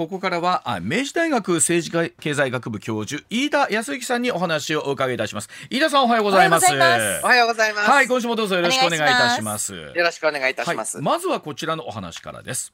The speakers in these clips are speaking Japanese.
ここからはあ明治大学政治経済学部教授飯田康之さんにお話をお伺いいたします。飯田さんおはようございます。おはようございます。はい今週もどうぞよろしくお願いいたします。よろしくお願いいたします。はい、まずはこちらのお話からです。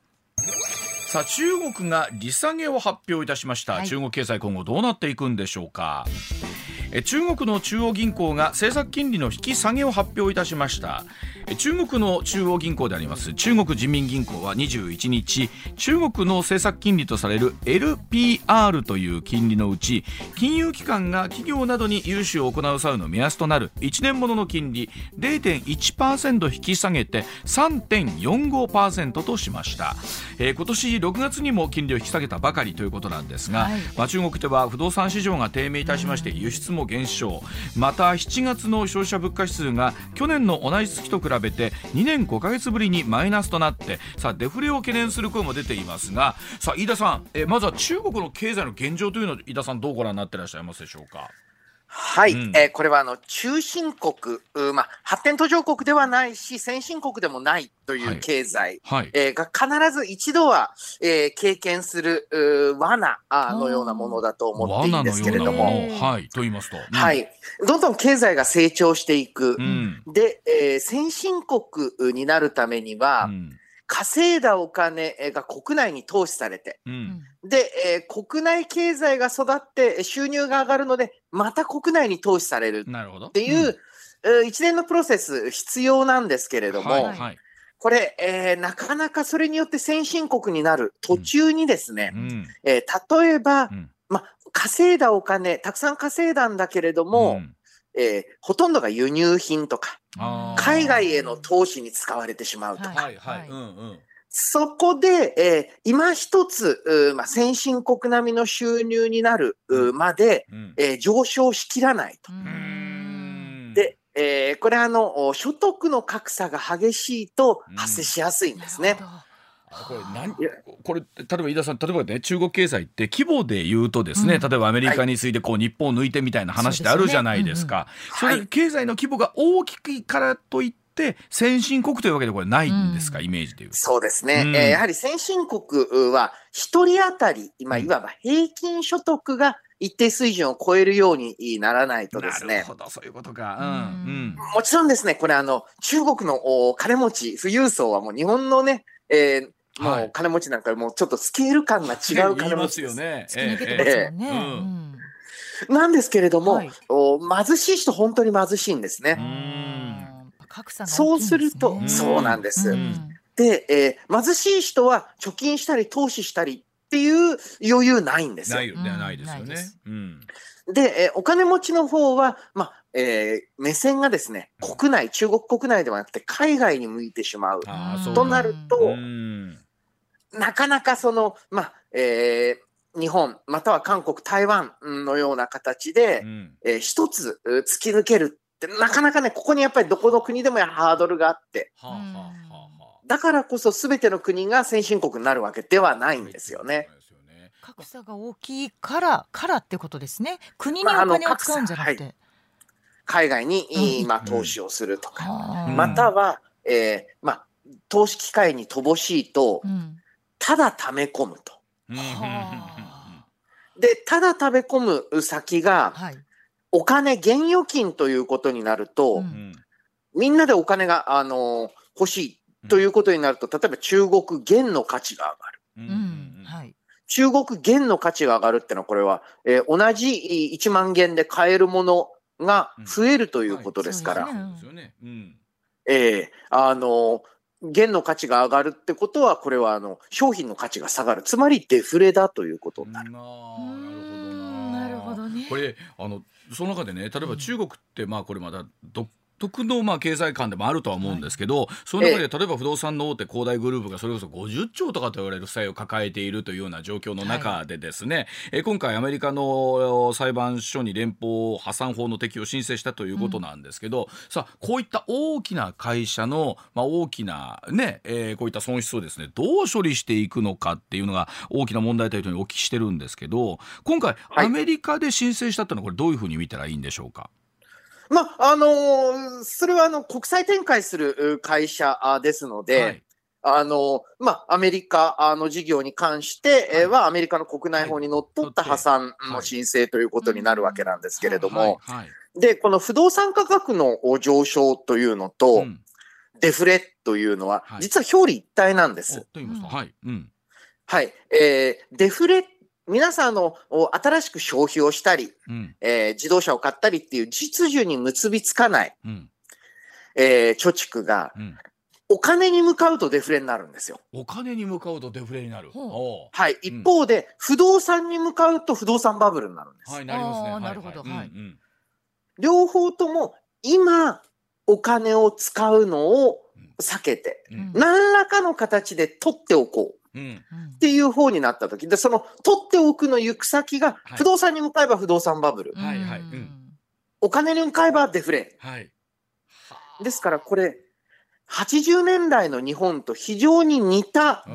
さあ中国が利下げを発表いたしました、はい。中国経済今後どうなっていくんでしょうか。え中国の中央銀行が政策金利の引き下げを発表いたしました。え中国の中央銀行であります中国人民銀行は21日中国の政策金利とされる LPR という金利のうち金融機関が企業などに融資を行う際の目安となる1年ものの金利0.1%引き下げて3.45%としました、えー今年6月にも金利を引き下げたばかりということなんですが、はい。まあ、中国では不動産市場が低迷いたしまして輸出も減少また7月の消費者物価指数が去年の同じ月と比べて2年5か月ぶりにマイナスとなってさあデフレを懸念する声も出ていますがさあ飯田さん、えまずは中国の経済の現状というのを飯田さんどうご覧になってらっしゃいますでしょうか？はい、うん。えーこれはあの中進国、まあ、発展途上国ではないし、先進国でもないといはい。う経済、はい、えーが必ず一度は、えー経験する罠のようなものだと思っていいんですけれども、はい。と言いますと、うん。はい、どんどん経済が成長していく。うん。で、えー先進国になるためには、うん稼いだお金が国内に投資されて、うん。で、えー国内経済が育って収入が上がるので、また国内に投資される。なるほど。っっていう、えー一連のプロセス必要なんですけれども、はいはい。これ、えーなかなかそれによって先進国になる。途中にですね、うん。えー例えば、うん。ま、稼いだお金、たくさん稼いだんだけれども、うんえーほとんどが輸入品とか、海外への投資に使われてしまうとか、はいはい、はい。うんうん。そこで、えー今一つ、まあ、先進国並みの収入になるまで、うん。えー上昇しきらないと。で、えーこれあの、お所得の格差が激しいとうん発生しやすいんですね。あこれ何いや。これ例えば飯田さん例えばね中国経済って規模で言うとですね、うん。例えばアメリカに次いでこう日本を抜いてみたいな話ってあるじゃないですか。そはいれ経済の規模が大きいからといって先進国というわけでこれないんですか、うん。イメージでいうと。そうですね。うん。えーやはり先進国は一人当たり、まあ、うん。いわば平均所得が一定水準を超えるようにならないとですね。なるほ。どそういうことか。うん。うん。もちろんですね、これあの、中国のお金持ち、富裕層はもう日本のね、えーもはいう金持ちなんかもちょっとスケール感が違う金持ちです。すよね。突き抜けてますもんね。ええなんですけれども、はいお貧しい人本当に貧しいんですね。うん格差が大きいそうすると、うんそうなんです。うんで、えー貧しい人は貯金したり投資したりっていう余裕ないんですよない。よね、うんないですよねです。うんで、えーお金持ちの方は、まあ、えー目線がですね、国内、中国国内ではなくて海外に向いてしまうとなると、うんなかなかその、まあ、えー日本、または韓国、台湾のような形で、うん。えー一つう突き抜けるって、なかなかね、ここにやっぱりどこの国でもやハードルがあって、はあはあだからこそ全ての国が先進国になるわけではないんですよね。そうですよね。格差が大きいからからってことですね。国にお金を使うんじゃなくて。海外に、うん。まあ、投資をするとか、はあまたは、えーまあ、投資機会に乏しいとう、んただ溜め込むと。で、ただ溜め込む先が、はい。お金、現預金ということになると、みんなでお金が、あの欲しいということになると、例えば中国元の価値が上がる。うん。うん。はい。中国元の価値が上がるってのは、これは、えー同じい1万元で買えるものが増えるということですから、はい。そうそうですよね。うん。ええあの、元の価値が上がるってことは、これはあの商品の価値が下がる。つまりデフレだということになる。なるほどね。これあのその中でね例えば中国ってまあこれまだ独特のまあ経済観でもあるとは思うんですけど、その中で例えば不動産の大手恒大グループがそれこそ50兆とかと言われる負債を抱えているというような状況の中でですね、え今回アメリカの裁判所に連邦破産法の適用を申請したということなんですけど、さあこういった大きな会社の、まあ、大きなね、えーこういった損失をですねどう処理していくのかっていうのが大きな問題というふうにお聞きしてるんですけど今回はい。アメリカで申請したってのはこれどういうふうに見たらいいんでしょうか？まあ、あのーそれはあの国際展開するう会社あですので、はい。あのまあ、アメリカあの事業に関して、えーはアメリカの国内法にのっとった破産の申請ということになるわけなんですけれども、はい。はい。で、この不動産価格の上昇というのと、うん。デフレというのはは、い。実は表裏一体なんでおす。と言いはい、うん、はい。えーデフレ、皆さんあの、お新しく消費をしたり、うん、えー自動車を買ったりっていう実需に結びつかない、うん、えー貯蓄が、うん。お金に向かうとデフレになるんですよ。お金に向かうとデフレになる。はい。一方で、不動産に向かうと不動産バブルになるんです。はい、なりますね。なるほどはい両方とも、今、お金を使うのを避けて、うん何らかの形で取っておこう。っていう方になった時。で、その取っておくの行く先がはい。不動産に向かえば不動産バブル、はいはい。うん。お金に向かえばデフレ。はい。ですからこれ、80年代の日本と非常に似た、そ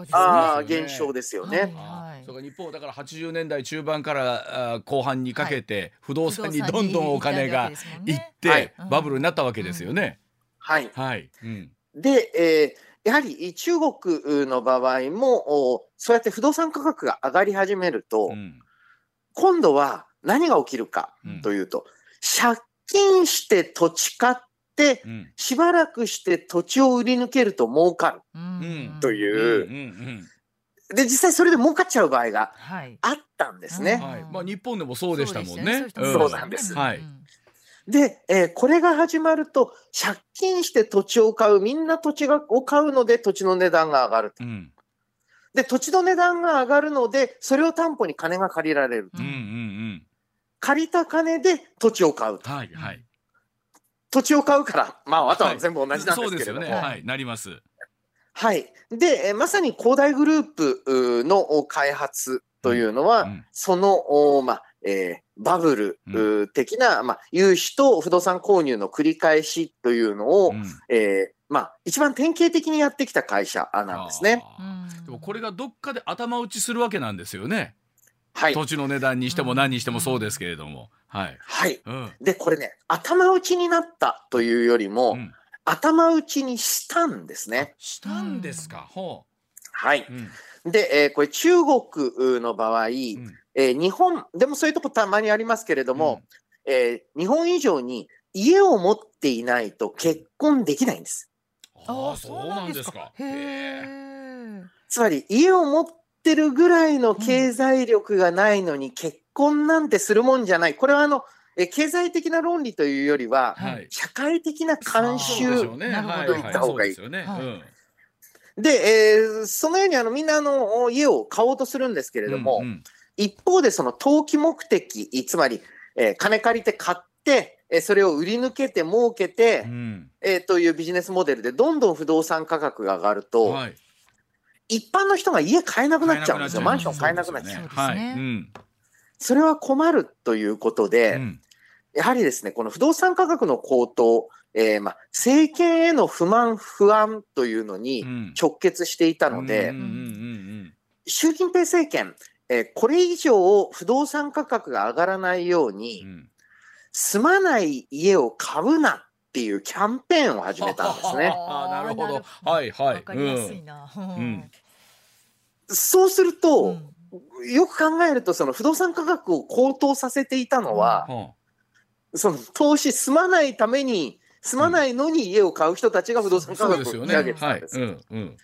うですね。あ現象ですよね。はいそうか日本はだから80年代中盤から後半にかけて不動産にどんどんお金がいって、はい。バブルになったわけですよね。はい。はい。うん。で、えーやはり中国の場合も、おそうやって不動産価格が上がり始めると、うん。今度は何が起きるかうん。というと、借金して土地買って、うん。しばらくして土地を売り抜けると儲かる。うん。とう。んいううん。で、実際それで儲かっちゃう場合がはい。あったんですうん。ね。はい。まあ日本でもそうでしたもんね。そうなんです。はいで、えーこれが始まると、借金して土地を買う、みんな土地がを買うので土地の値段が上がると。うんで、土地の値段が上がるので、それを担保に金が借りられる。うんうんうん。借りた金で土地を買うと。はいはい。土地を買うから、まあ、あとは全部同じなんですけれども。そうですよね。はい。なります。はい。で、えーまさに恒大グループのお開発というのは、うんその、おまあ、えーバブル的な、まあ、融資と不動産購入の繰り返しというのを、うんえーまあ、一番典型的にやってきた会社あなんですね。でもこれがどっかで頭打ちするわけなんですよね。はい。土地の値段にしても何にしてもそうですけれども。はい。はい。うん。で、これね、頭打ちになったというよりも、うん頭打ちにしたんですね。したんですか。ほはい。う。うん。で、えーこれ中国の場合、うんえー日本、でもそういうとこたまにありますけれども、えー日本以上に家を持っていないと結婚できないんです。ああ、そうなんですか？つまり家を持ってるぐらいの経済力がないのに結婚なんてするもんじゃない。これはあの、えー経済的な論理というよりは、はい。社会的な慣習と言った方がいいでえーそのようにあのみんなあの家を買おうとするんですけれども、うんうん一方でその投機目的、つまり、えー金借りて買って、えーそれを売り抜けて儲けて、うんえーというビジネスモデルでどんどん不動産価格が上がると、はい。一般の人が家買えなくなっちゃうんですよ。マンション買えなくなっちゃう。そうですねはい。うん。それは困るということで、うんやはりですね、この不動産価格の高騰、えーまあ、政権への不満、不安というのにうん。直結していたので、習近平政権、えーこれ以上不動産価格が上がらないように、うん。うん住まない家を買うなっていうキャンペーンを始めたんですね。なるほど。はいはい。わかりやすいな。ん。そうすると、うん。よく考えると、その不動産価格を高騰させていたのは、はその投資、住まないために、住まないのに家を買う人たちが不動産あ価格を引き上げてたんで。す。うんうん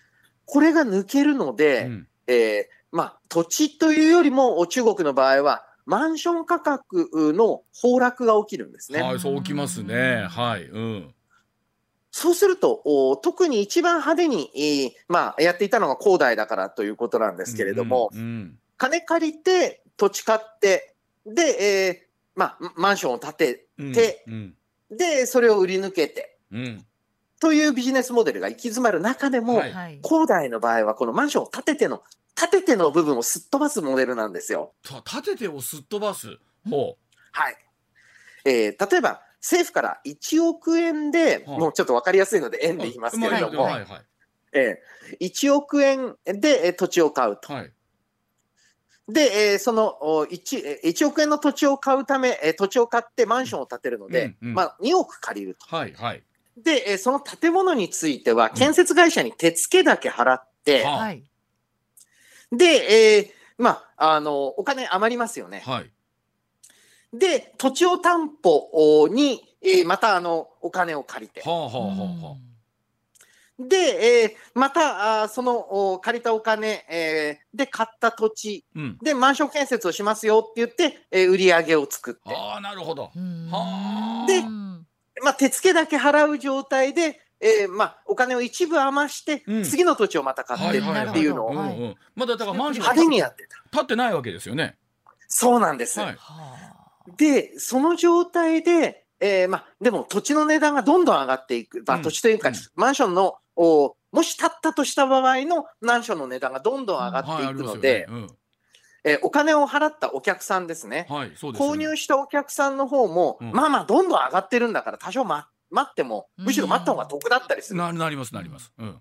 これが抜けるので、うんえーまあ、土地というよりも、中国の場合は、マンション価格の崩落が起きるんですね。はい、そうきますね。はい。うん。そうすると、お特に一番派手に、えーまあ、やっていたのが恒大だからということなんですけれども、うんうん金借りて、土地買って、で、えーまあ、マンションを建てうんてうんで、それを売り抜けて、うん。というビジネスモデルが行き詰まる中でも、はい。はい。恒大の場合はこのマンションを建てての、建てての部分をすっ飛ばすモデルなんですよ。た立ててをすっ飛ばす？ほはい。えー例えば、政府から1億円で、はいもうちょっとわかりやすいのでう円で言いますけれども、はい。はいえー1億円でえー土地を買うと。はいで、えーそのお 1, えー1億円の土地を買うため、えー土地を買ってマンションを建てるので、うんうんまあ、2億借りると。はいはいで、えーその建物については、建設会社に手付けだけ払って、ははい。で、えーまあ、あの、お金余りますよね。はいで、土地を担保に、えーまた、あの、お金を借りて。はあはあはあはで、えーまた、あーその、お借りたお金、えーで買った土地あうん。でマンション建設をしますよって言って、えー売り上げを作って。ああなるほど。でうん。まあ、手付けだけ払う状態で、えーまあ、お金を一部余して、うん。次の土地をまた買ってっていうのを。うんうん。まだだからマンション派手にやってた。立ってないわけですよね。そうなんです。はい。はで、その状態で、えーまあ、でも土地の値段がどんどん上がっていく。まあ、うん。土地というか、うん。マンションの、おもし建ったとした場合のマンションの値段がどんどん上がっていくので、えーお金を払ったお客さんですね。うんはいすよ購ね入したお客さんの方も、うん。まあまあ、どんどん上がってるんだから、多少、ま、待っても、むしろ待った方が得だったりする。ななりますなります。うん。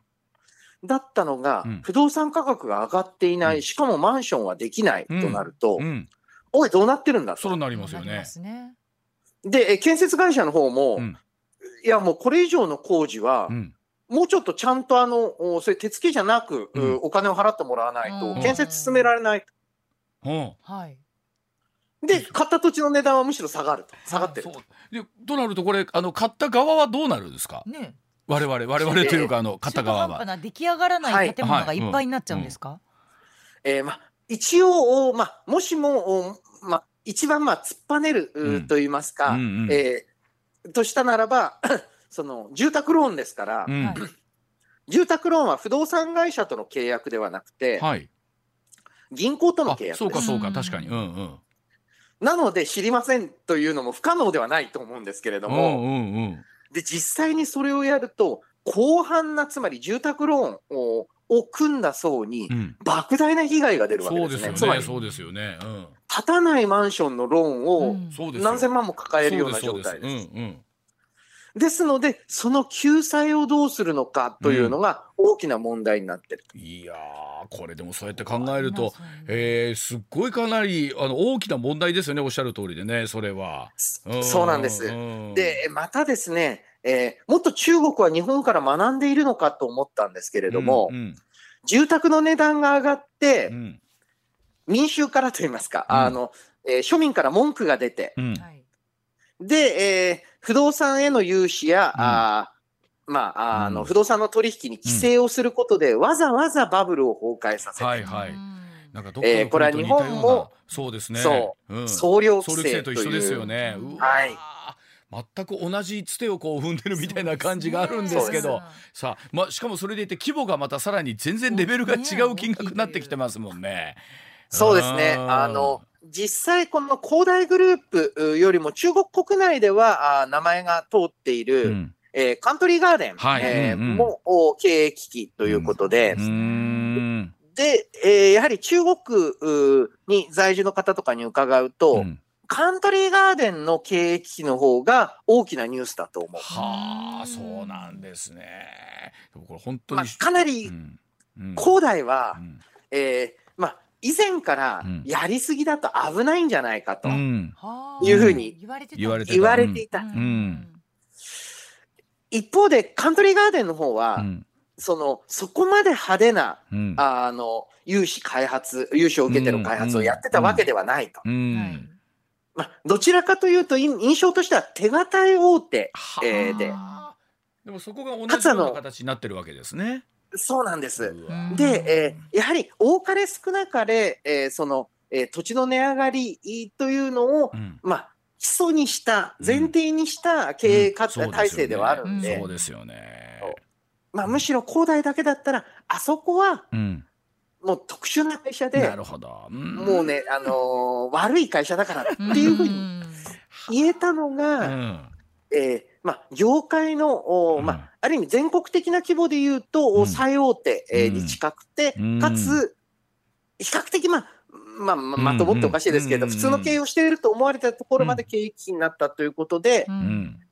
だったのが、うん。不動産価格が上がっていない、うん。しかもマンションはできないとなると、うん。おい、どうなってるんだと。そうなりますよね。で、え建設会社の方も、うん。いや、もうこれ以上の工事は、うんもうちょっとちゃんとあの、おそれ手付けじゃなく、うん。うお金を払ってもらわないうん。と、建設進められない。うん。はい。で、買った土地の値段はむしろ下がると。下がってるそう。でとなるとこれあの買った側はどうなるんですか？ね。我々我々というかあの買った側は。な出来上がらない建物がいっぱいになっちゃうんですか？えーまあ、一応、おまあ、もしも、おまあ、一番、まあ、突っぱねる、ううん。と言いますか、うんうん。えーとしたならば、その、住宅ローンですから、うん。はい。住宅ローンは不動産会社との契約ではなくて、はい。銀行とのあ契約そうかです。そうか確かに。うんうん。なので、知りませんというのも不可能ではないと思うんですけれども、うんうんうん。で、実際にそれをやると、広範な、つまり住宅ローンをを組んだ層にう、ん。莫大な被害が出るわけそうでね。ですすよつまり、ねそうですよね。うん。建たないマンションのローンをうん。そうですよ。何千万も抱えるような状態そうです。うんうんですので、その救済をどうするのかというのが大きな問題になってる。いやーこれでもそうやって考えると、えー、すっごいかなりあの大きな問題ですよねおっしゃる通りでねそれは。そうなんです。んで、またですね、えーもっと中国は日本から学んでいるのかと思ったんですけれども、うん住宅の値段が上がって、うん民衆からといいますか、うんあの、えー庶民から文句が出て、うんはい。で、えー不動産への融資や、うん。あーまあ、あの、うん。不動産の取引に規制をすることで、わざわざバブルを崩壊させて、はいはい。うん。なんかどっかのえーこれは日本もそうですね。そう。うん。総量総規制と一緒ですいう。よね。うんうわー。はい。全く同じつてをこう踏んでるみたいな感じがあるんですけど。さあ、まあ、しかもそれでいて規模がまたさらに全然レベルが違う金額になってきてますもんね。そうですね。うん。あの、実際この恒大グループよりも中国国内では名前が通っている、うん。えーカントリーガーデン、はい。えーうんうん。もお経営危機ということで、うーん。で、えーやはり中国に在住の方とかに伺うと、うん。カントリーガーデンの経営危機の方が大きなニュースだと思う。はあそうなんですね。これ本当まあに、、かなり恒大は、うん。えーまあ、以前からうん。やりすぎだと危ないんじゃないかというふうに言われていた。ん。一方で、カントリーガーデンの方は、うん。その、そこまで派手な、うん。あの、融資開発、融資を受けての開発をやってたわけではないと。まあ、どちらかというと、い印象としては手堅い大手、はあ。えーで。でもそこが同じような形になってるわけですね。そうなんです。で、えーやはり多かれ少なかれ、えーその、えー土地の値上がりというのを、うん。まあ、基礎にした、前提にした経営か、うん体制ではあるんで、そうですよね。まあ、むしろ恒大だけだったら、あそこはうん。もう特殊な会社でな、るほど。うん。もうね、あのー悪い会社だからっていうふうに言えたのうが、んええーまあ、業界の、おまうん。あ、ある意味全国的な規模で言うと、うん。最大手、えに近くて、うん。かつ、比較的、まあ、まあ、まともっておかしいですけど、うん普通の経営をしていると思われたところまで経営危機になったということで、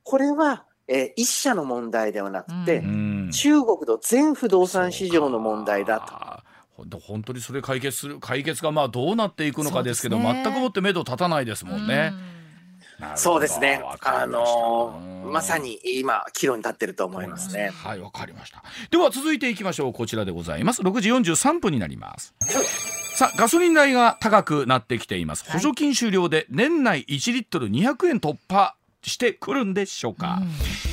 これは、えー一社の問題ではなくて、うん。中国の全不動産市場の問題だと。と。ほんと本当にそれ解決する解決がまあどうなっていくのかですけど全くもって目処立たないですもんね。そうですね。あのーうんまさに今、岐路に立ってると思いますね。はい、わかりました。では続いていきましょう。こちらでございます。6時43分になります。さあ、ガソリン代が高くなってきています。補助金終了で年内1リットル200円突破してくるんでしょうか。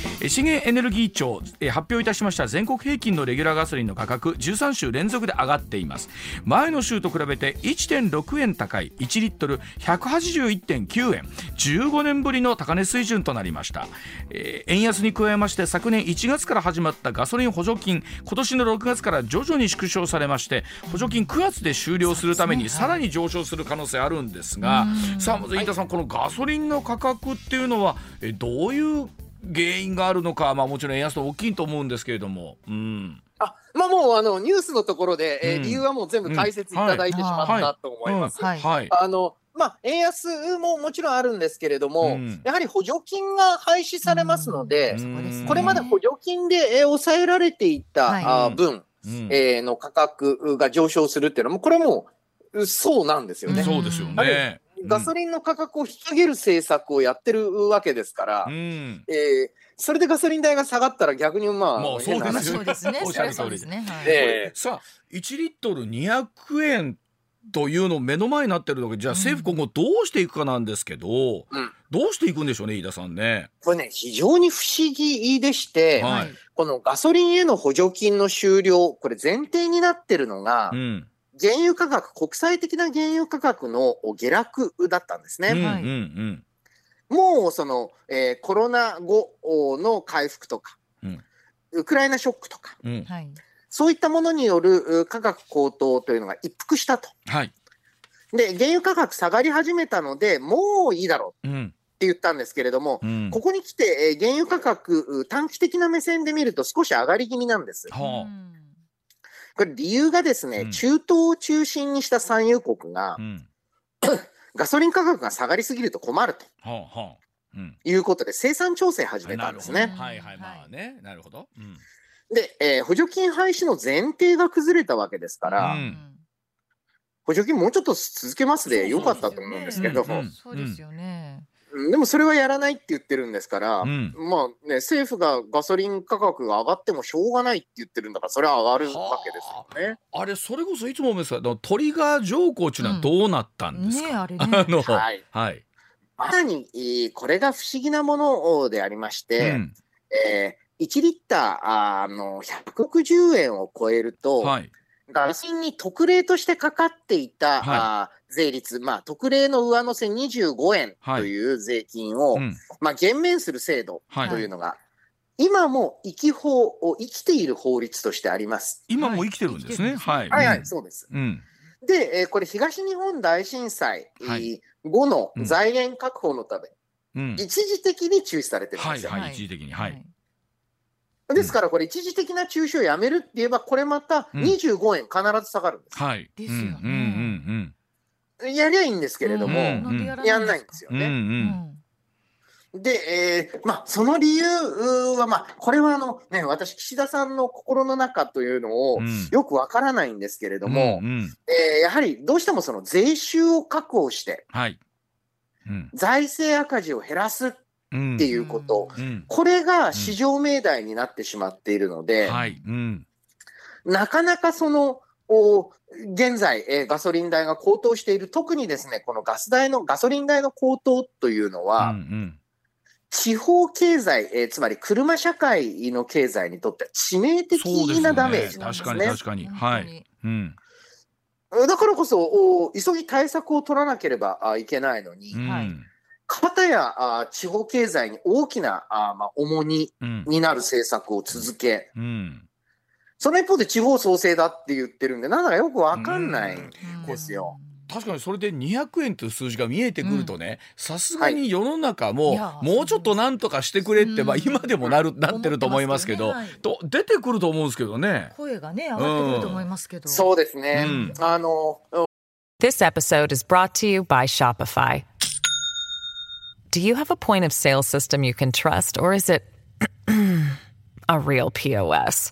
え資源エネルギー庁え発表いたしました全国平均のレギュラーガソリンの価格13週連続で上がっています。前の週と比べて1.6円高い1リットル181.9円。15年ぶりの高値水準となりました、えー円安に加えまして昨年1月から始まったガソリン補助金今年の6月から徐々に縮小されまして補助金9月で終了するためにさらに上昇する可能性あるんですがさあまず飯田さんこのガソリンの価格っていうのはえどういう原因があるのか、まあ、もちろん円安と大きいと思うんですけれども、うん、あまあもうあのニュースのところで、えーうん。理由はもう全部解説いただいてしまったと思います。あのまあ、円安ももちろんあるんですけれども、うん。やはり補助金が廃止されますので、うん。これまで補助金で、えー抑えられていた、はい。分、うん。えーの価格が上昇するっていうのも、これもうそうなんですよね。そうですよあねれ。ガソリンの価格を引き上げる政策をやってるわけですから、うん、えーそれでガソリン代が下がったら逆にまあ、もうそうですよ話そうですね。おっしゃる通りです。ね。はい。えさあ1リットル200円というの目の前になってるのでじゃあ政府今後どうしていくかなんですけど、うん。どうしていくんでしょうね飯田さんね。これね、非常に不思議でして、はい。はい。このガソリンへの補助金の終了、これ前提になってるのが、うん原油価格、国際的な原油価格の下落だったんですね。うんうんはいうんもうその、えーコロナ後の回復とか、うんウクライナショックとか、うんはい。そういったものによるう価格高騰というのが一服したと。はい、で、原油価格下がり始めたので、もういいだろううんって言ったんですけれども、うん、ここに来て、えー原油価格、う短期的な目線で見ると少し上がり気味なんです。はうんこれ理由がですね、うん。中東を中心にした産油国があ、うん。ガソリン価格が下がりすぎると困ると。はあはあ。うん。いうことで生産調整始めたなんですね。はいはい。まあね。なるほど。うん。で、えー補助金廃止の前提が崩れたわけですから、うん。補助金もうちょっと続けますでよかったと思うんですけど、うん。うん。そうですよね。でもそれはやらないって言ってるんですから、うん。まあね、政府がガソリン価格が上がってもしょうがないって言ってるんだから、それは上がるわけですよね。あ。れそれこそいつも思うんですけどトリガー条項っていうのはどうなったんですか、ねあれね。あのはい。はい、まさに、えーこれが不思議なものでありまして、うん。えー1リッターあーの160円を超えると、はい。ガソリンに特例としてかかっていた、はあー税率、まあ、特例の上乗せ25円という税金を、うんまあ、減免する制度はいというのが、今も生き法生きている法律としてあります。今も生きてるんですね。はい。はいはい、うんそうです。うん。で、えーこれ東日本大震災はい後のうん財源確保のため、うん。一時的に中止されてるんですよ。はいはい一時的にはいですからこれ一時的な中止をやめるって言えばこれまたうん25円必ず下がるんです。はい。ですよねうんうんやりゃいいんですけれども、やんないんですようんうん。うね。ん。で、えーまあ、その理由は、まあ、これはあの、ね、私、岸田さんの心の中というのをうん。よくわからないんですけれども、うんうん。えーやはりどうしてもその税収を確保して、はい。うん。財政赤字を減らすっうんていうこと、うん。これが市場命題になってしまっているので、はい。うん。なかなかその、お現在、えーガソリン代が高騰している、特にですね、このガス代の、ガソリン代の高騰というのは、うんうん。地方経済、えーつまり車社会の経済にとっては致命的なダメねージなんで確かにすね。確かにはい。うん。だからこそ、お急ぎ対策を取らなければあいけないのに、うん。はい。片やあ地方経済に大きなあ、まあ、重荷うん。になる政策を続け、うんその一方で地方創生だって言ってるんで、なんだかよくわかんない。うんですよ。確かにそれで200円という数字が見えてくるとねさすがに世の中もいやもうちょっとなんとかしてくれって、うんまあ、今でもなるなってると思いますけど思ってますと出てくると思うんですけどね。声がね上がってくると思いますけど。そうですね。うんあの、This episode is brought to you by Shopify. Do you have a point of sale system you can trust, or is it a real POS?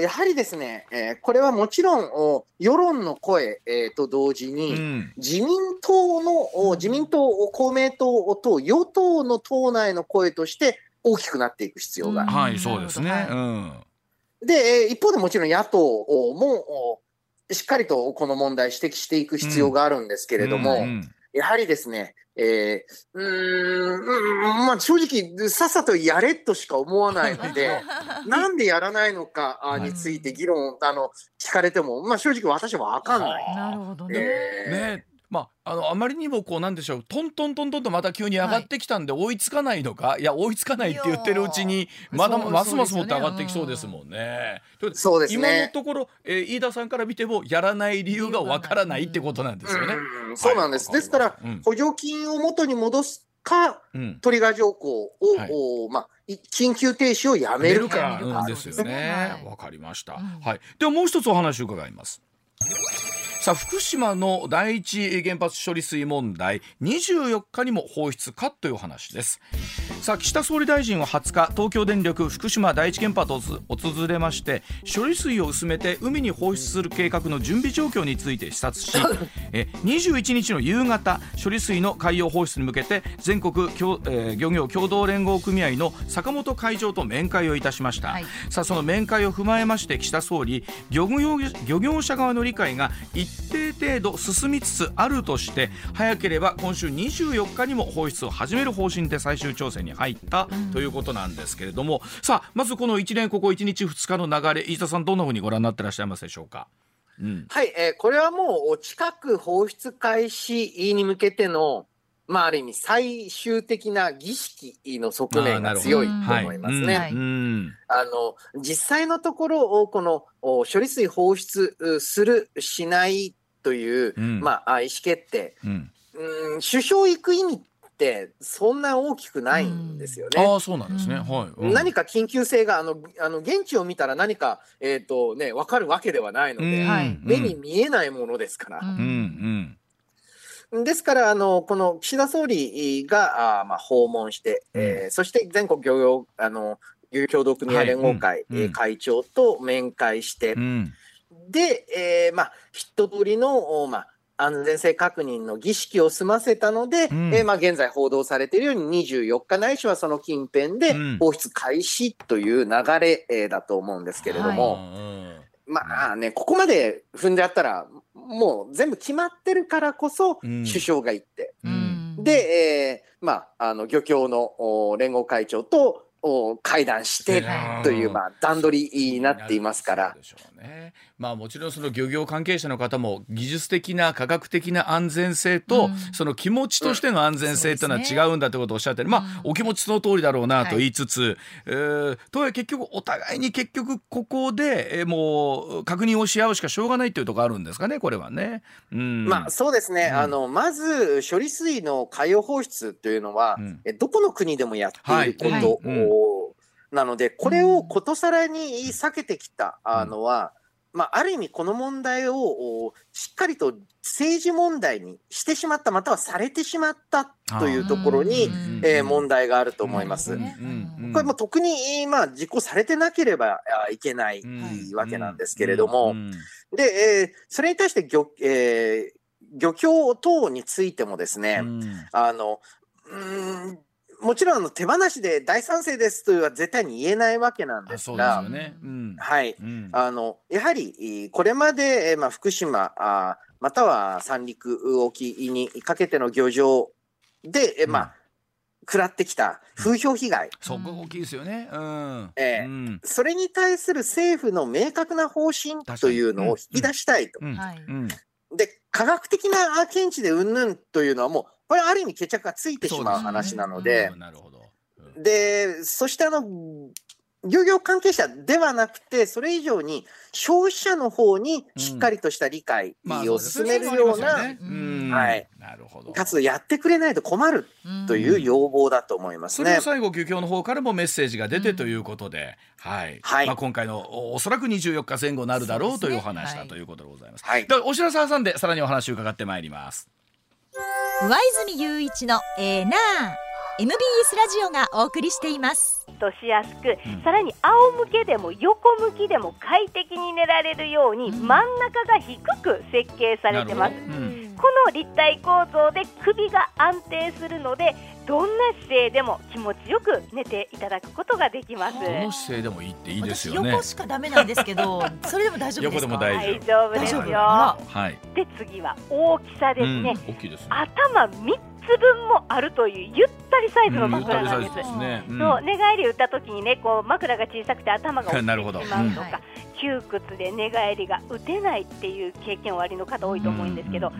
やはりですね、えーこれはもちろんお世論の声、えーと同時に、うん。自民党の、お自民党、公明党と与党の党内の声として大きくなっていく必要がある。はいそうですね。うん。で、えー一方でもちろん野党もおしっかりとこの問題指摘していく必要があるんですけれども、うん。やはりですね、えーうーん、うんまあ正直、さっさとやれとしか思わないので、なんでやらないのかあについて議論、あの、聞かれても、まあ正直私はわかんない。なるほどね。えーねまあ、あのあまりにもこうなんでしょうトントントントンとまた急に上がってきたんで追いつかないのか、い、や追いつかないって言ってるうちにまだますますもっと上がってきそうですもんね。そうですね今のところ、えー飯田さんから見てもやらない理由がわからないってことなんですよね。うんそうなんです。はいですから、うん補助金を元に戻すか、うんトリガー条項を、はいおまあ、い緊急停止をやめ出るか。うん、ですよね。はいわかりました。うんはい。ではもう一つお話を伺います。さあ福島の第一原発処理水問題24日にも放出かという話です。さあ岸田総理大臣は20日東京電力福島第一原発を訪れまして処理水を薄めて海に放出する計画の準備状況について視察し え21日の夕方処理水の海洋放出に向けて全国協、えー漁業協同連合組合の坂本会長と面会をいたしました、はい。さあその面会を踏まえまして岸田総理漁業漁業者側の理解が一定程度進みつつあるとして早ければ今週24日にも放出を始める方針で最終調整に入ったということなんですけれども、さあまずこの一連ここ1日2日の流れ飯田さんどんなふうにご覧になってらっしゃいますでしょうか？うんはい、えーこれはもう近く放出開始に向けての、まあ、ある意味最終的な儀式の側面が強いと思いますね。はいうん。うんあの実際のところ、このお処理水放出うする、しないという、うん。まあ、あ意思決定、うん。うん、首相行く意味ってそんな大きくないんですよね。ああそうなんですね。うん。はい。うん。何か緊急性があのあの現地を見たら何か、えーとね、分かるわけではないので、うん。はい。目に見えないものですから。うん。うん。うんですから、あの、この岸田総理が、あーまあ、訪問して、えーそして全国漁業、あの、漁業協同組合連合会、はいうん。えー会長と面会して、うん。で、えーまあ、一通りの、おまあ、安全性確認の儀式を済ませたので、うん。えーまあ、現在報道されているように24日ないしはその近辺でうん。放出開始という流れ、えーだと思うんですけれども、うんまあね、ここまで踏んであったら、もう全部決まってるからこそ、うん。首相が行って、うん。で、えーまあ、あの漁協のお連合会長とお会談してうん。という、まあ、段取りになっていますから。ね。まあもちろんその漁業関係者の方も技術的な科学的な安全性と、うん。その気持ちとしての安全性というのは違うんだということをおっしゃってる、まあうんお気持ちその通りだろうなと言いつつ、えーとはいえ結局お互いに結局ここで、えーもう確認をし合うしかしょうがないというところあるんですかねこれはね。うん、まあ、そうですね、うん。あのまず処理水の海洋放出というのは、うん。えどこの国でもやっていること、はいなので、これをことさらに避けてきたあのは、まあ、ある意味、この問題をおしっかりと政治問題にしてしまった、またはされてしまったというところに、うんえー問題があると思います。これも特に、まあ、実行されてなければあいけないうん。わけなんですけれども、うん。で、えーそれに対して漁,、えー漁協等についてもですね、うん。あのうーんもちろんあの手放しで大賛成ですとは絶対に言えないわけなんですが、よね。うんはい、うんあのやはりえーこれまで、えーまあ、福島あーまたは三陸沖にかけての漁場で、えーまあ食らってきた風評被害、そこ大きいですよね。うん。ええうん。それに対する政府の明確な方針というのを引き出したいと。で、科学的な見地でうんぬんというのはもう、これある意味決着がついてしまう話なので、うんなるほど。うんで、そしてあの、漁業関係者ではなくて、それ以上に消費者の方にしっかりとした理解を進めるようなうんはい。なるほど。活動をやってくれないと困るという要望だと思いますねそれを。最後漁協の方からもメッセージが出てということで、はい、はいまあ今回のおおそらく24日前後なるだろうというお話だということでございます。はいではお知らせ挟んでさらにお話を伺ってまいります。上泉雄一のエーナー。MBS ラジオがお送りしています。としやすく、うん。さらに仰向けでも横向きでも快適に寝られるように、真ん中が低く設計されてます。うん。この立体構造で首が安定するのでどんな姿勢でも気持ちよく寝ていただくことができますどの姿勢でもいいっていいです私よね横。しかダメなんですけど、それでも大丈夫ですか？横でも大大丈夫ですよはい。で次は大きさですね、うん大きいですね。頭3つ分もあるというゆったりサイズのうん枕なんです、ゆったりサイズですね。うんそう寝返り打った時にねこう枕が小さくて頭が落ちなるほどてしまうとうんか、窮屈で寝返りが打てないっていう経験おありの方多いと思うんですけど、快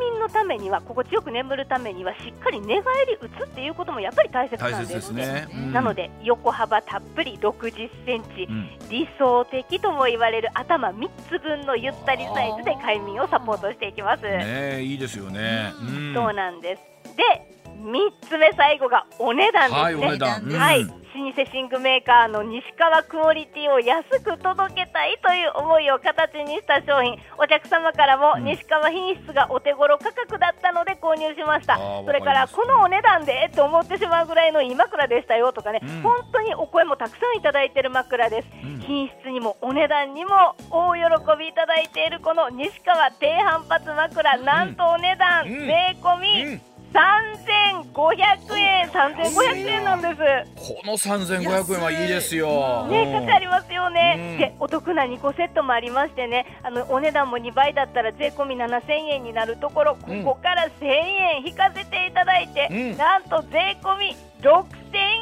眠のためには心地よく眠るためにはしっかり寝返り打つっていうこともやっぱり大切なんでですすね。うんなので横幅たっぷり60センチ、うん理想的とも言われる頭3つ分のゆったりサイズで快眠をサポートしていきます。ねえいいですよね。うんそうなんです。で、3つ目最後がお値段ですね。はいお値段。うん。はい、老舗寝具メーカーの西川クオリティを安く届けたいという思いを形にした商品。お客様からもうん。西川品質がお手頃価格だったので購入しました、それからこのお値段でと思ってしまうぐらいのいい枕でしたよとかね、うん。本当にお声もたくさんいただいている枕です、うん。品質にもお値段にも大喜びいただいているこの西川低反発枕、なんとお値段、うん。税込み、うん3500円、3500円なんです。この3500円はいいですよ。ね、うん。かかりますよね、うん。でお得な2個セットもありましてねあのお値段も2倍だったら税込み7000円になるところこうん。こから1000円引かせていただいて、うん。なんと税込み6000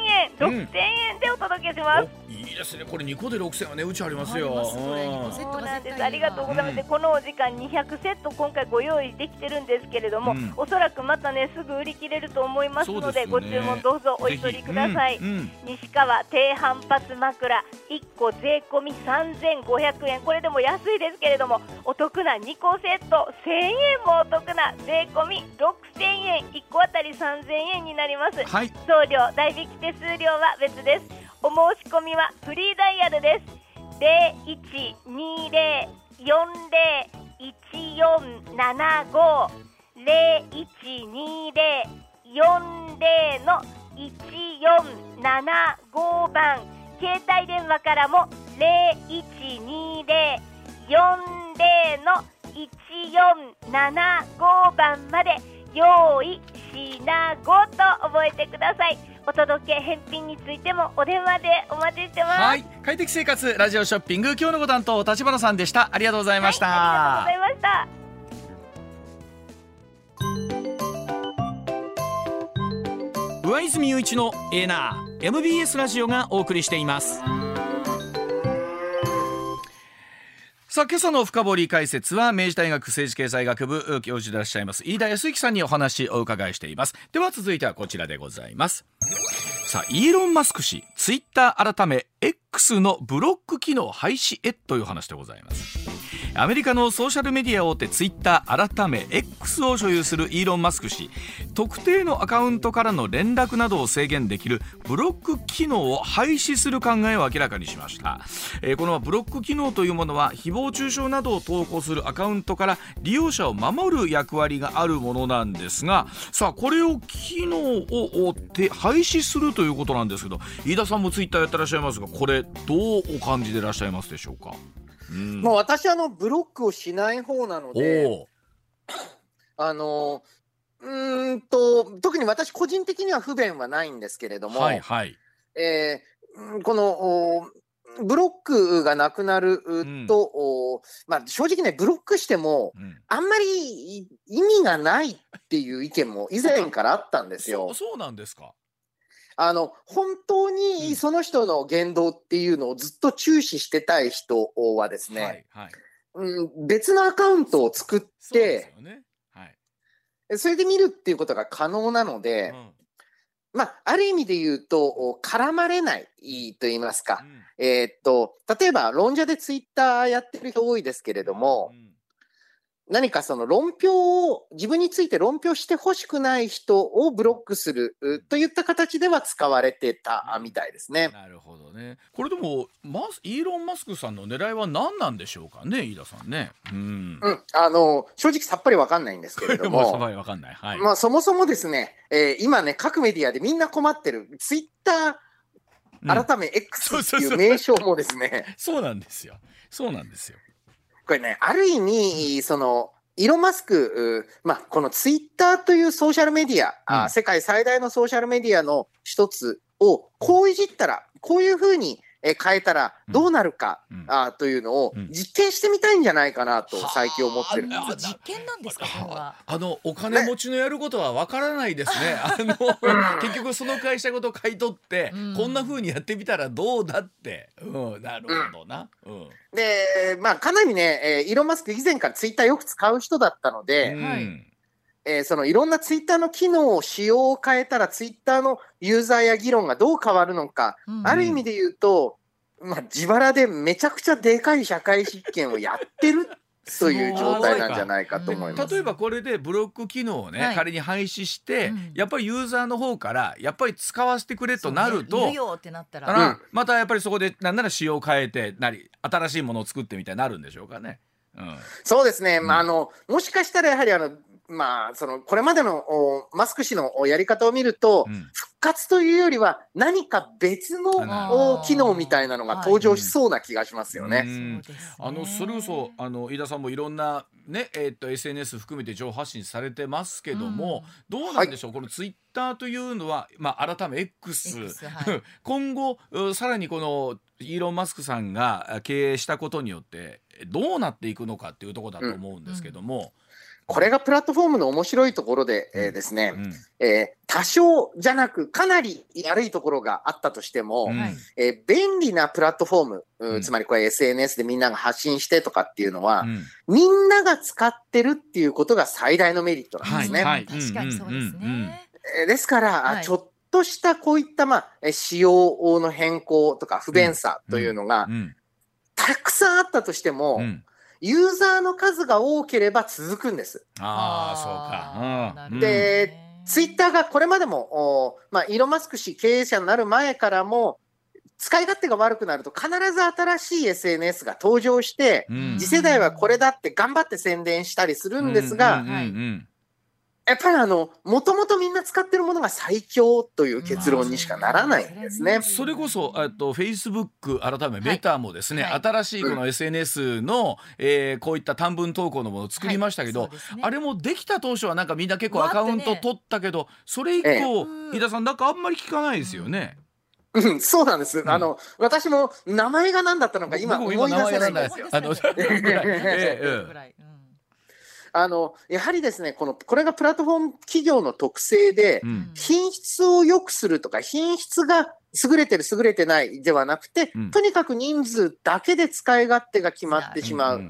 円うん。6000円でお届けします、おいいですね。これ2個で6000は値打ちありますよ。すこれ。うん。二個セットそうなんです。ありがとうございます、でこのお時間200セット今回ご用意できてるんですけれども、うん。おそらくまたねすぐ売り切れると思いますのでね。ご注文どうぞお急ぎください、うんうん。西川低反発枕1個税込み3500円。これでも安いですけれどもお得な2個セット1000円もお得な税込み6000円。1個あたり3000円になります。はい。送料代引き手数料は別ですお申し込みはフリーダイヤルです。0120-40-1475 0120-40の1475番。携帯電話からも0120-40の1475番まで用意しなごと覚えてくださいお届け返品についてもお電話でお待ちしてますはい。快適生活ラジオショッピング今日のご担当立花さんでした。ありがとうございました。はい、ありがとうございました上泉雄一のエーナー MBS ラジオがお送りしていますさあ今朝の深掘り解説は明治大学政治経済学部教授でいらっしゃいます飯田康之さんにお話をお伺いしています。では続いてはこちらでございます。さあイーロン・マスク氏ツイッター改め X のブロック機能廃止へという話でございます。アメリカのソーシャルメディア大手ツイッター改め X を所有するイーロン・マスク氏。特定のアカウントからの連絡などを制限できるブロック機能を廃止する考えを明らかにしました、えーこのブロック機能というものは誹謗中傷などを投稿するアカウントから利用者を守る役割があるものなんですがさあこれを機能を追って廃止するということなんですけど飯田さんもツイッターやってらっしゃいますがこれどうお感じでいらっしゃいますでしょうか、うん。もう私あのブロックをしない方なので、あのうーんと特に私個人的には不便はないんですけれども、はいはい。えーうんこのおブロックがなくなるんと、おまあ、正直ねブロックしてもうん。あんまり意味がないっていう意見も以前からあったんですよ。そ。そうなんですか？あの本当にその人の言動っていうのをずっと注視してたい人はですね、はいはい。うん、別のアカウントを作ってよね。はい。それで見るっていうことが可能なので、うん。まあ、ある意味で言うとお絡まれないと言いますか、うん。えーっと例えば論者でツイッターやってる人多いですけれども、うん何かその論評を自分について論評してほしくない人をブロックするうといった形では使われてたみたいですね。なるほどね。これでもマスイーロン・マスクさんの狙いは何なんでしょうかね、飯田さんね。うん。うん、あの正直さっぱりわかんないんですけれどもうさも、ばいわかんない。はい。まあ、そもそもですね、えー今ね各メディアでみんな困ってるツイッタうんー改め X っていう名称もですね、そうなんですよ。そうなんですよ。これね、ある意味、その、イーロン・マスク、うまあ、このツイッターというソーシャルメディア、あうん。世界最大のソーシャルメディアの一つを、こういじったら、こういうふうにえー変えたらどうなるか、うん。あというのをうん。実験してみたいんじゃないかなと最近思ってる。んですはあ実験なんですか。あのお金持ちのやることはわからないですね。あの 結局その会社ごと買い取って、うん。こんな風にやってみたらどうだって。うん、なるほどな。うん。で、まあ、かなりね、えーイーロン・マスク以前からツイッターよく使う人だったので、うんえーそのいろんなツイッターの機能を仕様を変えたら、ツイッターのユーザーや議論がどう変わるのか、うん。ある意味で言うと、まあ、自腹でめちゃくちゃでかい社会実験をやってるという状態なんじゃないかと思います。例えばこれでブロック機能をね、はい。仮に廃止して、うん。やっぱりユーザーの方からやっぱり使わせてくれとなると、ねいるよってなったら。うん。またやっぱりそこでなんなら仕様を変えてなり新しいものを作ってみたいになるんでしょうかね。うん。そうですね、うん。まあ、あのもしかしたらやはりあの、まあ、そのこれまでのおマスク氏のおやり方を見ると、うん。復活というよりは、何か別の機能みたいなのが登場しそうな気がしますよね。あのそれこそあの飯田さんもいろんなねえーっと SNS 含めて情報発信されてますけども、どうなんでしょう、このツイッターというのはまあ改め X, X はい。今後うさらにこのイーロン・マスクさんがあ経営したことによってどうなっていくのかっていうところだと思うんですけども、これがプラットフォームの面白いところで、えーですね、うん。えー多少じゃなく、かなり悪いところがあったとしても、うん。はい。えー便利なプラットフォーム、ううん。つまりこれ SNS でみんなが発信してとかっていうのは、うん。みんなが使ってるっていうことが最大のメリットなんですね。はい。確かにそうですね。えーですから、はい。ちょっとしたこういった、まあ、えー仕様の変更とか不便さというのが、うん。たくさんあったとしても、うんユーザーの数が多ければ続くんです。ああそうか。うんでツイッターがこれまでも、おまあ、イーロン・マスク氏経営者になる前からも、使い勝手が悪くなると必ず新しい SNS が登場して、うん次世代はこれだって頑張って宣伝したりするんですが、うんうんうんやっぱりあの、もともとみんな使ってるものが最強という結論にしかならないんですね。それこそえっとフェイスブック改めメタもですね、はい新しいこの SNS の、えーこういった短文投稿のものを作りましたけど、はいねあれもできた当初はなんかみんな結構アカウント取ったけど、それ以ええ降、うん飯田さんなんかあんまり聞かないですよね。うん、そうなんです。あの、私も名前が何だったのか今思い出せないんですよ。あの、ぐらいええあの、やはりですね、この、これがプラットフォーム企業の特性で、うん。品質を良くするとか、品質が優れてる、優れてないではなくて、うん。とにかく人数だけで使い勝手が決まってしまう。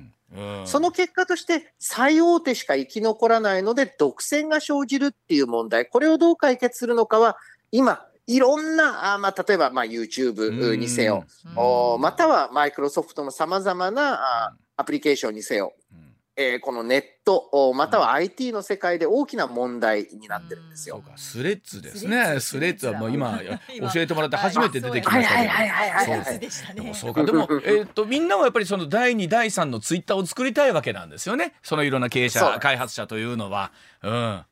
その結果として、最大手しか生き残らないので、独占が生じるっていう問題、これをどう解決するのかは、今、いろんな、あまあ、例えば、まあ、YouTube にせよ、おまたはマイクロソフトのさまざまなあアプリケーションにせよ、うんえーこのネット、おまたは IT の世界で大きな問題になってるんですよ。そうかスレッズですね。ズスレッズはもう今 今教えてもらって初めて出てきましたけど。はいはいはいはいはいそう。か。でも えーっとみんなはやっぱりその第2第3のツイッターを作りたいわけなんですよね。そのいろんな経営者開発者というのは。うん。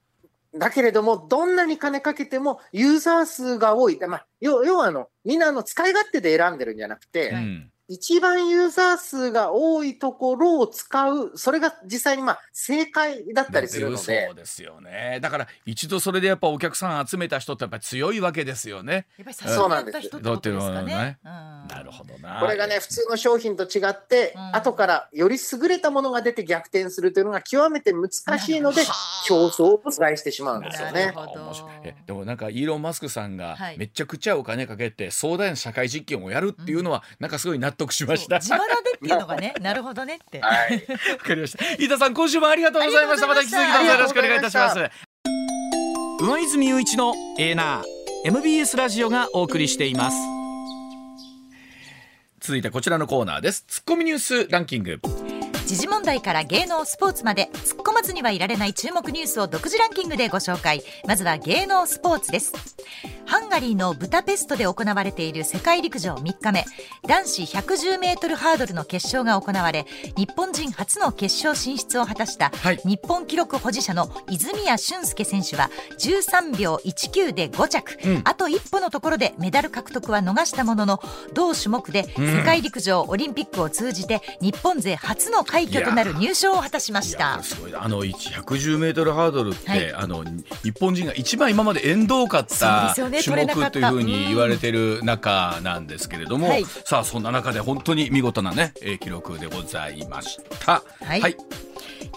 だけれども、どんなに金かけてもユーザー数が多い。まあ、要要はあの、みんなあの使い勝手で選んでるんじゃなくて、うん一番ユーザー数が多いところを使う、それが実際にまあ正解だったりするので。そう、ですよね。だから一度それでやっぱお客さん集めた人ってやっぱり強いわけですよね。やっぱり最初にやった人ってことですかね。うん。なるほどな。これがね、普通の商品と違って、うん。後からより優れたものが出て逆転するというのが極めて難しいので、競争を害してしまうんですよね。でもなんかイーロン・マスクさんがはい。めちゃくちゃお金かけて壮大な社会実験をやるっていうのはなんかすごい納得しました。自腹でっていうのがね、なるほどねって。はい。わかりました。飯田さん今週もありがとうございました。また引き続きどうぞよろしくお願いいたします。上泉雄一のエーナー MBS ラジオがお送りしています。続いてこちらのコーナーです。ツッコミニュースランキング。時事問題から芸能スポーツまで突っ込まずにはいられない注目ニュースを独自ランキングでご紹介。まずは芸能スポーツです。ハンガリーのブタペストで行われている世界陸上3日目。男子 110m ハードルの決勝が行われ日本人初の決勝進出を果たしたはい。日本記録保持者の泉谷俊介選手は13秒19で5着、うん。あと一歩のところでメダル獲得は逃したものの同種目で世界陸上、オリンピックを通じて日本勢初の快挙となる入賞を果たしました。すごいな。あの110メートルハードルって、はい。あの日本人が一番今まで縁遠かった種目というふうに言われてる中なんですけれども、はい。さあそんな中で本当に見事なね、えー記録でございました。はい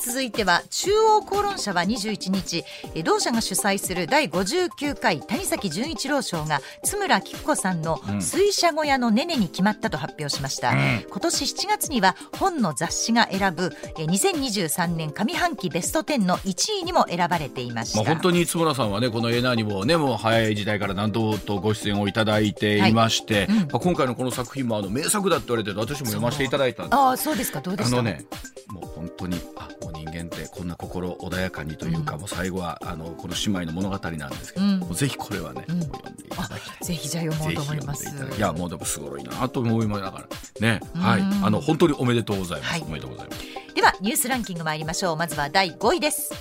続いては中央公論社は21日えー同社が主催する第59回谷崎潤一郎賞が津村菊子さんのうん。水車小屋のねねに決まったと発表しました、うん。今年7月には本の雑誌が選ぶえー2023年上半期ベスト10の1位にも選ばれていました、まあ、本当に津村さんはねこのエナーにもねもう早い時代から何度とご出演をいただいていまして、うん。まあ、今回のこの作品もあの名作だって言われて私も読ませていただいたんですああそうですか。どうでした？あのねもう本当にあ間ってこんな心穏やかにというか、うん。もう最後はあのこの姉妹の物語なんですけど、うん。もうぜひこれはね、うん。もう読んでいただきたい。ぜひじゃあ読もうと思います。いやもうでもすごいなと思いまだから。ね。うん。はい。あの本当におめでとうございます、はいおめでとうございます。ではニュースランキング参りましょう。まずは第5位です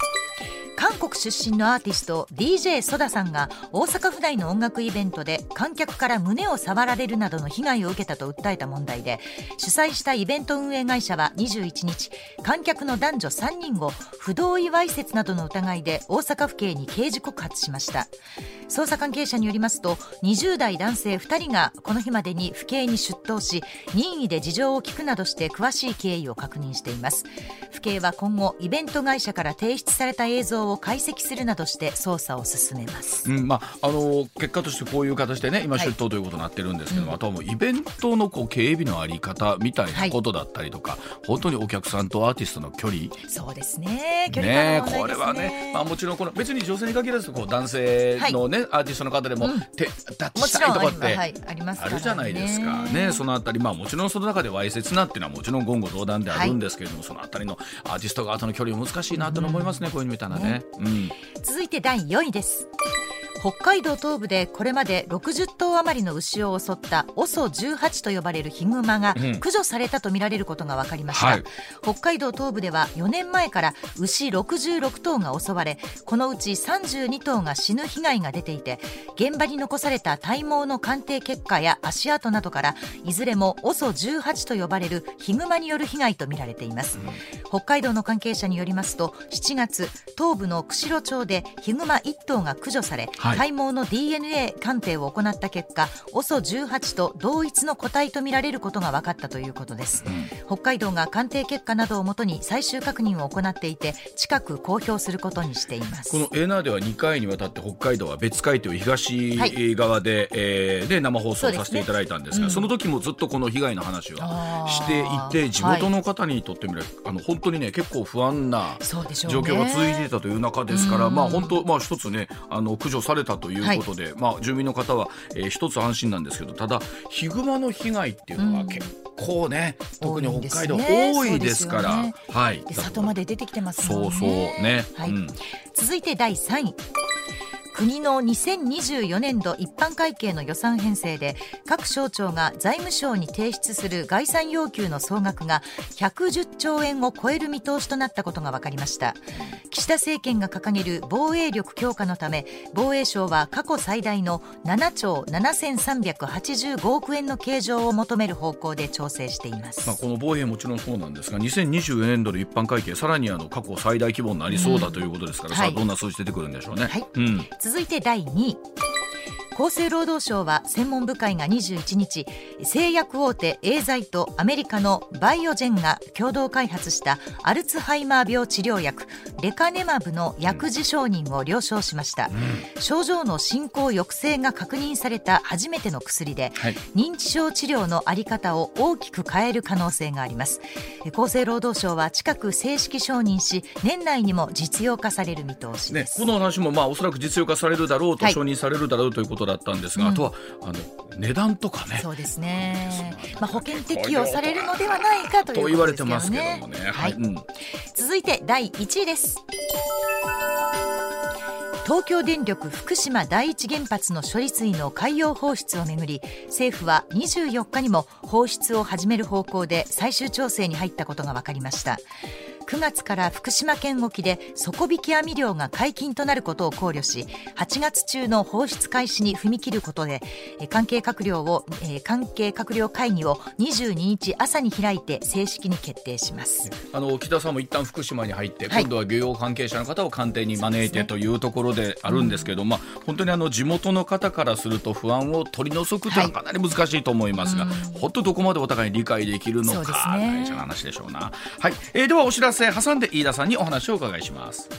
韓国出身のアーティスト DJ ソダさんが大阪府内の音楽イベントで観客から胸を触られるなどの被害を受けたと訴えた問題で主催したイベント運営会社は21日観客の男女3人を不同意わいせつなどの疑いで大阪府警に刑事告発しました。捜査関係者によりますと20代男性2人がこの日までに府警に出頭し任意で事情を聞くなどして詳しい経緯を確認しています。府警は今後イベント会社から提出された映像を解析するなどして捜査を進めます。うんまあ、あの結果としてこういう形でね今はい。出頭ということになってるんですけども、うんあとはもうイベントのこう警備のあり方みたいなことだったりとか、本当にお客さんとアーティストの距離。そうですね。距離ね感のこれはね、まあ、もちろんこの別に女性に限らずこう男性のね、アーティストの方でも、うん。手タッチしたいとかってあるじゃないですか。ねそのあたりまあもちろんその中でわいせつなっていうのはもちろん言語道断であるんですけれども、そのあたりのアーティスト側との距離も難しいなと思いますね、こういうの見たらね。うん。続いて第4位です。北海道東部でこれまで60頭余りの牛を襲った OSO18 と呼ばれるヒグマがうん。駆除されたとみられることが分かりました、はい。北海道東部では4年前から牛66頭が襲われこのうち32頭が死ぬ被害が出ていて現場に残された体毛の鑑定結果や足跡などからいずれも OSO18 と呼ばれるヒグマによる被害とみられています、北海道の関係者によりますと7月東部の釧路町でヒグマ1頭が駆除され、はい体毛の DNA 鑑定を行った結果 OSO18 と同一の個体とみられることが分かったということです、北海道が鑑定結果などをもとに最終確認を行っていて近く公表することにしています。このエーナーでは2回にわたって北海道は別海という東はい。側で,、えーで生放送させていただいたんですがそうん。の時もずっとこの被害の話をあー。していて地元の方にとってみれば、あの本当にね結構不安な状況が続いていたという中ですから、うん。まあ本当まあ一つねあの駆除されたということで、まあ住民の方は、えー一つ安心なんですけどただヒグマの被害っていうのはうん。結構ね、特に北海道多いんですから。ね。はい。で里まで出てきてますもんね。そうそう。ね、はい。うん。続いて第3位国の2024年度一般会計の予算編成で各省庁が財務省に提出する概算要求の総額が110兆円を超える見通しとなったことが分かりました。岸岸田政権が掲げる防衛力強化のため防衛省は過去最大の7兆7385億円の計上を求める方向で調整しています、まあ、この防衛もちろんそうなんですが2024年度の一般会計さらにあの過去最大規模になりそうだということですから、うん、さあどんな数字出てくるんでしょうね。はい。うん、続いて第2位。厚生労働省は専門部会が21日製薬大手エーザイとアメリカのバイオジェンが共同開発したアルツハイマー病治療薬レカネマブの薬事承認を了承しました、うん、症状の進行抑制が確認された初めての薬で、はい、認知症治療のあり方を大きく変える可能性があります。厚生労働省は近く正式承認し年内にも実用化される見通しです、ね、この話もまあおそらく実用化されるだろうと、はい、承認されるだろうということだったんですが、うん、あとはあの値段とかね。そうですね、まあ、保険適用されるのではないかと言われてますけどもね、はい、うん、続いて第1位です。東京電力福島第一原発の処理水の海洋放出をめぐり政府は24日にも放出を始める方向で最終調整に入ったことが分かりました9月から福島県沖で底引き網漁が解禁となることを考慮し8月中の放出開始に踏み切ることで関係閣僚を関係閣僚会議を22日朝に開いて正式に決定します。あの木田さんも一旦福島に入って、はい、今度は漁業関係者の方を官邸に招いてというところであるんですけど、うん、まあ、本当にあの地元の方からすると不安を取り除くというのはかなり難しいと思いますが、はい、本当どこまでお互いに理解できるのか大事な話でしょうな。はい、えー、ではお知らせ挟んで飯田さんにお話をお伺いします。